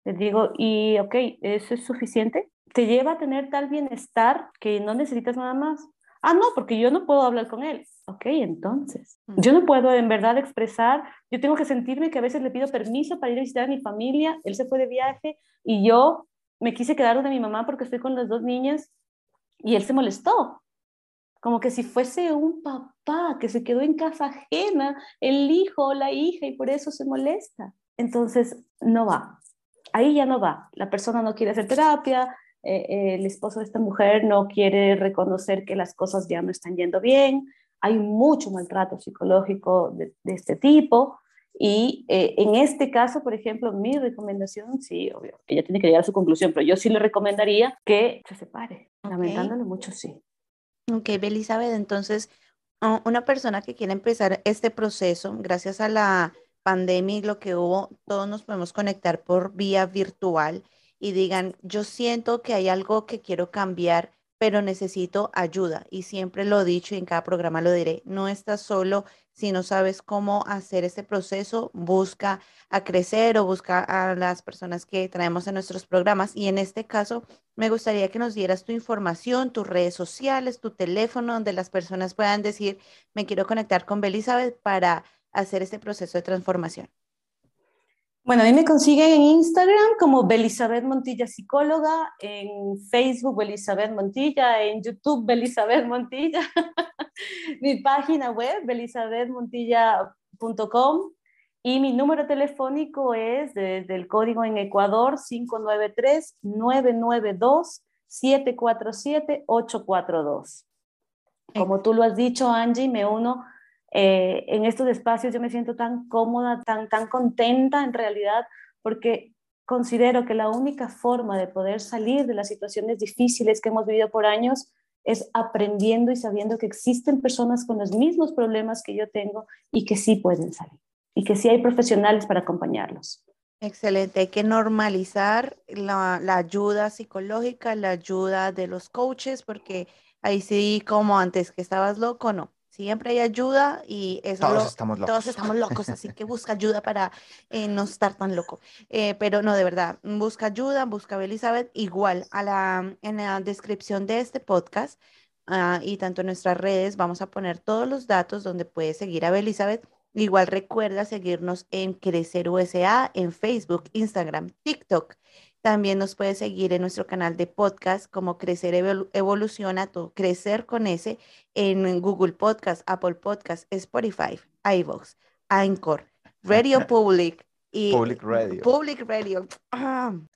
S3: Les digo, y ok, ¿eso es suficiente? ¿Te lleva a tener tal bienestar que no necesitas nada más? Ah, no, porque yo no puedo hablar con él. Ok, entonces, yo no puedo en verdad expresar, yo tengo que sentirme que a veces le pido permiso para ir a visitar a mi familia, él se fue de viaje y yo me quise quedar donde mi mamá porque estoy con las dos niñas y él se molestó. Como que si fuese un papá que se quedó en casa ajena, el hijo o la hija y por eso se molesta. Entonces, no va. Ahí ya no va. La persona no quiere hacer terapia, eh, eh, el esposo de esta mujer no quiere reconocer que las cosas ya no están yendo bien. Hay mucho maltrato psicológico de, de este tipo. Y eh, en este caso, por ejemplo, mi recomendación, sí, obvio, ella tiene que llegar a su conclusión, pero yo sí le recomendaría que se separe. Lamentándolo mucho, sí.
S2: Ok, Elizabeth, entonces, una persona que quiere empezar este proceso, gracias a la pandemia y lo que hubo, todos nos podemos conectar por vía virtual y digan, yo siento que hay algo que quiero cambiar pero necesito ayuda. Y siempre lo he dicho y en cada programa lo diré, no estás solo. Si no sabes cómo hacer este proceso, busca a crecer o busca a las personas que traemos en nuestros programas. Y en este caso, me gustaría que nos dieras tu información, tus redes sociales, tu teléfono, donde las personas puedan decir, me quiero conectar con Belizabeth para hacer este proceso de transformación.
S3: Bueno, a mí me consiguen en Instagram como Belizabeth Montilla Psicóloga, en Facebook Belizabeth Montilla, en YouTube Belizabeth Montilla, mi página web belizabethmontilla.com y mi número telefónico es desde el código en Ecuador 593-992-747-842. Como tú lo has dicho, Angie, me uno eh, en estos espacios yo me siento tan cómoda, tan, tan contenta en realidad, porque considero que la única forma de poder salir de las situaciones difíciles que hemos vivido por años es aprendiendo y sabiendo que existen personas con los mismos problemas que yo tengo y que sí pueden salir y que sí hay profesionales para acompañarlos.
S2: Excelente, hay que normalizar la, la ayuda psicológica, la ayuda de los coaches, porque ahí sí, como antes que estabas loco, no Siempre hay ayuda y eso
S1: todos estamos locos.
S2: Todos estamos locos, así que busca ayuda para eh, no estar tan loco. Eh, pero no, de verdad, busca ayuda, busca a Elizabeth. Igual a la, en la descripción de este podcast ah, y tanto en nuestras redes vamos a poner todos los datos donde puedes seguir a Elizabeth. Igual recuerda seguirnos en Crecer USA, en Facebook, Instagram, TikTok. También nos puedes seguir en nuestro canal de podcast como Crecer Evoluciona, todo, Crecer con ese en Google Podcast, Apple Podcast, Spotify, iVoox, Anchor, Radio Public y
S1: Public Radio.
S2: Public Radio.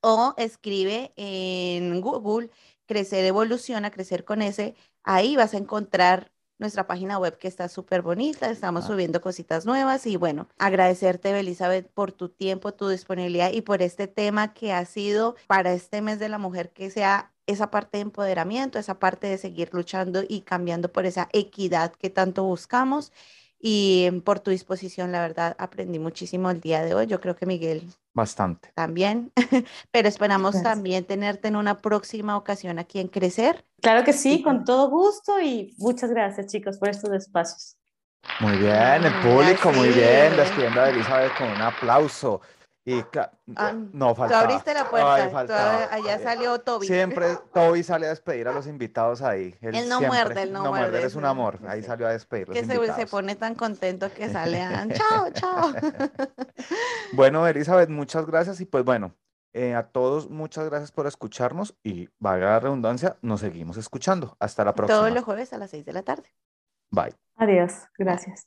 S2: O escribe en Google Crecer Evoluciona, Crecer con ese. Ahí vas a encontrar nuestra página web que está súper bonita, estamos ah. subiendo cositas nuevas y bueno, agradecerte, Elizabeth, por tu tiempo, tu disponibilidad y por este tema que ha sido para este mes de la mujer que sea esa parte de empoderamiento, esa parte de seguir luchando y cambiando por esa equidad que tanto buscamos y por tu disposición, la verdad, aprendí muchísimo el día de hoy. Yo creo que Miguel.
S1: Bastante.
S2: También, pero esperamos también tenerte en una próxima ocasión aquí en Crecer.
S3: Claro que sí, con todo gusto y muchas gracias chicos por estos espacios.
S1: Muy bien, el público, muy bien, despidiendo a Elizabeth con un aplauso. Y ah, no falta.
S2: Tú abriste la puerta, allá salió Toby.
S1: Siempre Toby sale a despedir a los invitados ahí.
S2: Él, no muerde, él no, muerde.
S1: es un amor, ahí salió a despedir.
S2: Que se, se, pone tan contento que sale a... chao, chao.
S1: bueno, Elizabeth, muchas gracias y pues bueno, eh, a todos muchas gracias por escucharnos y valga la redundancia, nos seguimos escuchando. Hasta la próxima.
S2: Todos los jueves a las 6 de la tarde.
S1: Bye.
S3: Adiós, gracias.